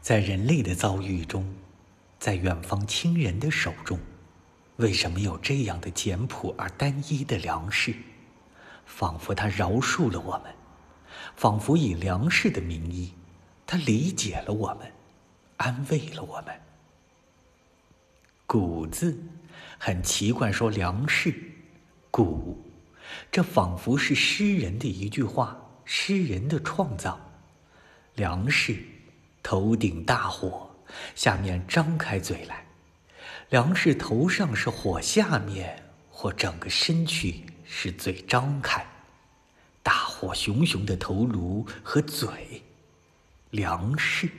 在人类的遭遇中，在远方亲人的手中，为什么有这样的简朴而单一的粮食？仿佛他饶恕了我们，仿佛以粮食的名义，他理解了我们，安慰了我们。谷字，很奇怪，说粮食，谷，这仿佛是诗人的一句话，诗人的创造。粮食，头顶大火，下面张开嘴来；粮食头上是火，下面或整个身躯是嘴张开。大火熊熊的头颅和嘴，粮食。